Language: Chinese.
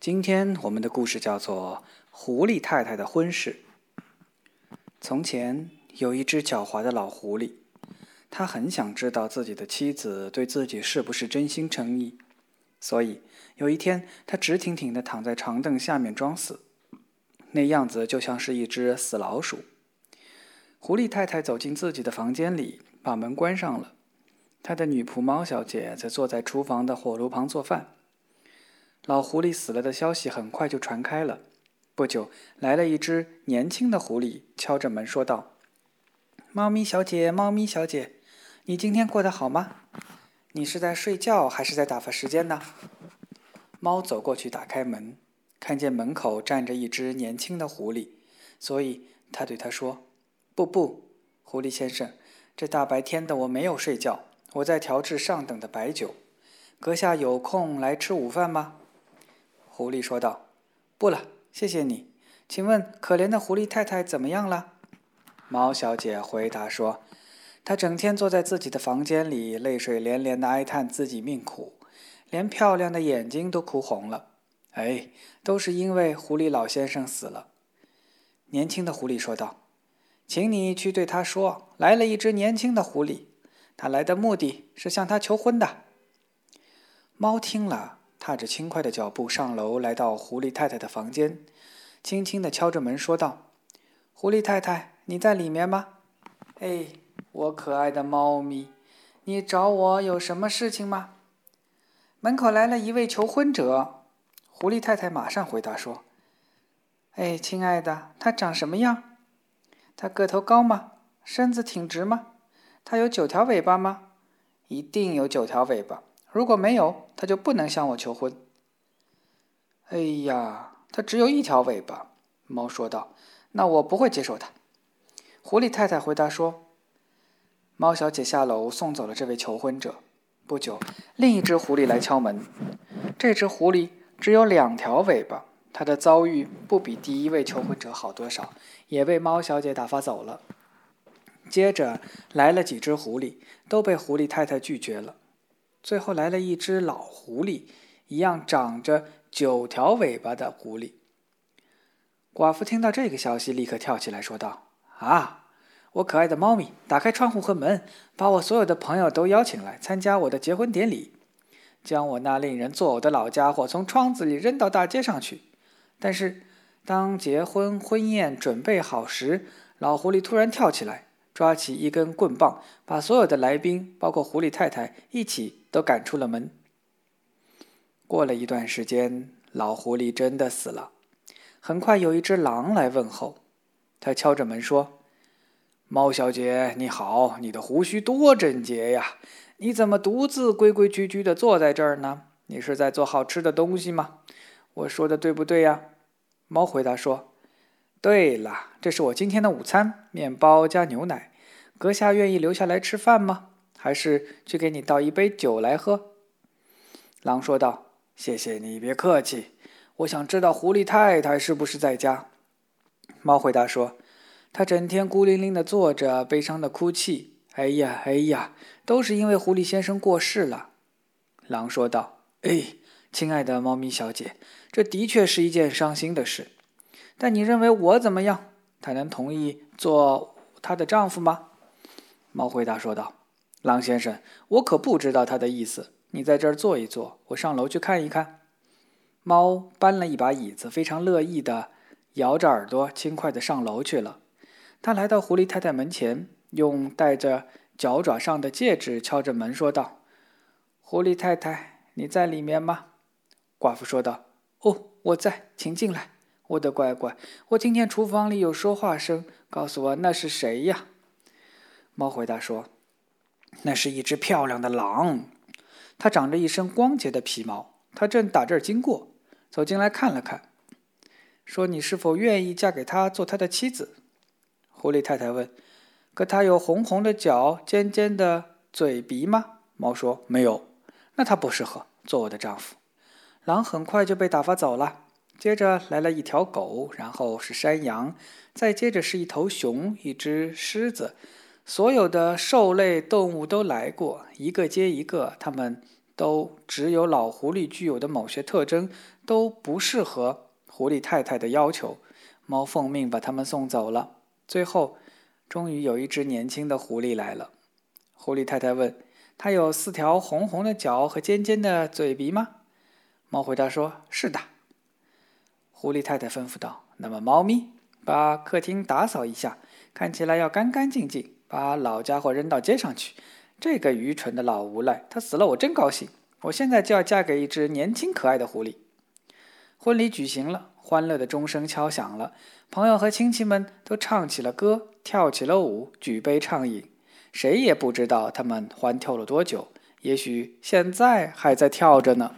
今天我们的故事叫做《狐狸太太的婚事》。从前有一只狡猾的老狐狸，他很想知道自己的妻子对自己是不是真心诚意，所以有一天，他直挺挺地躺在长凳下面装死，那样子就像是一只死老鼠。狐狸太太走进自己的房间里，把门关上了。他的女仆猫小姐则坐在厨房的火炉旁做饭。老狐狸死了的消息很快就传开了。不久，来了一只年轻的狐狸，敲着门说道：“猫咪小姐，猫咪小姐，你今天过得好吗？你是在睡觉还是在打发时间呢？”猫走过去打开门，看见门口站着一只年轻的狐狸，所以他对他说：“不不，狐狸先生，这大白天的我没有睡觉，我在调制上等的白酒。阁下有空来吃午饭吗？”狐狸说道：“不了，谢谢你。请问，可怜的狐狸太太怎么样了？”猫小姐回答说：“她整天坐在自己的房间里，泪水连连的哀叹自己命苦，连漂亮的眼睛都哭红了。哎，都是因为狐狸老先生死了。”年轻的狐狸说道：“请你去对他说，来了一只年轻的狐狸，他来的目的是向他求婚的。”猫听了。踏着轻快的脚步上楼，来到狐狸太太的房间，轻轻地敲着门，说道：“狐狸太太，你在里面吗？”“哎，我可爱的猫咪，你找我有什么事情吗？”门口来了一位求婚者。狐狸太太马上回答说：“哎，亲爱的，他长什么样？他个头高吗？身子挺直吗？他有九条尾巴吗？一定有九条尾巴。”如果没有，他就不能向我求婚。哎呀，他只有一条尾巴，猫说道。那我不会接受他。狐狸太太回答说。猫小姐下楼送走了这位求婚者。不久，另一只狐狸来敲门。这只狐狸只有两条尾巴，它的遭遇不比第一位求婚者好多少，也被猫小姐打发走了。接着来了几只狐狸，都被狐狸太太拒绝了。最后来了一只老狐狸，一样长着九条尾巴的狐狸。寡妇听到这个消息，立刻跳起来说道：“啊，我可爱的猫咪，打开窗户和门，把我所有的朋友都邀请来参加我的结婚典礼，将我那令人作呕的老家伙从窗子里扔到大街上去。”但是，当结婚婚宴准备好时，老狐狸突然跳起来。抓起一根棍棒，把所有的来宾，包括狐狸太太，一起都赶出了门。过了一段时间，老狐狸真的死了。很快，有一只狼来问候，他敲着门说：“猫小姐，你好，你的胡须多整洁呀！你怎么独自规规矩矩地坐在这儿呢？你是在做好吃的东西吗？我说的对不对呀？”猫回答说：“对了，这是我今天的午餐，面包加牛奶。”阁下愿意留下来吃饭吗？还是去给你倒一杯酒来喝？狼说道：“谢谢你，别客气。我想知道狐狸太太是不是在家。”猫回答说：“她整天孤零零地坐着，悲伤地哭泣。哎呀，哎呀，都是因为狐狸先生过世了。”狼说道：“哎，亲爱的猫咪小姐，这的确是一件伤心的事。但你认为我怎么样？她能同意做她的丈夫吗？”猫回答说道：“狼先生，我可不知道他的意思。你在这儿坐一坐，我上楼去看一看。”猫搬了一把椅子，非常乐意的摇着耳朵，轻快的上楼去了。他来到狐狸太太门前，用戴着脚爪上的戒指敲着门，说道：“狐狸太太，你在里面吗？”寡妇说道：“哦，我在，请进来，我的乖乖。我听见厨房里有说话声，告诉我那是谁呀？”猫回答说：“那是一只漂亮的狼，它长着一身光洁的皮毛。它正打这儿经过，走进来看了看，说：‘你是否愿意嫁给他做他的妻子？’狐狸太太问：‘可他有红红的脚、尖尖的嘴鼻吗？’猫说：‘没有。’那他不适合做我的丈夫。狼很快就被打发走了。接着来了一条狗，然后是山羊，再接着是一头熊、一只狮子。”所有的兽类动物都来过，一个接一个，它们都只有老狐狸具有的某些特征，都不适合狐狸太太的要求。猫奉命把它们送走了。最后，终于有一只年轻的狐狸来了。狐狸太太问：“它有四条红红的脚和尖尖的嘴鼻吗？”猫回答说：“是的。”狐狸太太吩咐道：“那么，猫咪，把客厅打扫一下，看起来要干干净净。把老家伙扔到街上去。这个愚蠢的老无赖，他死了，我真高兴。我现在就要嫁给一只年轻可爱的狐狸。”婚礼举行了，欢乐的钟声敲响了，朋友和亲戚们都唱起了歌，跳起了舞，举杯畅饮。谁也不知道他们欢跳了多久，也许现在还在跳着呢。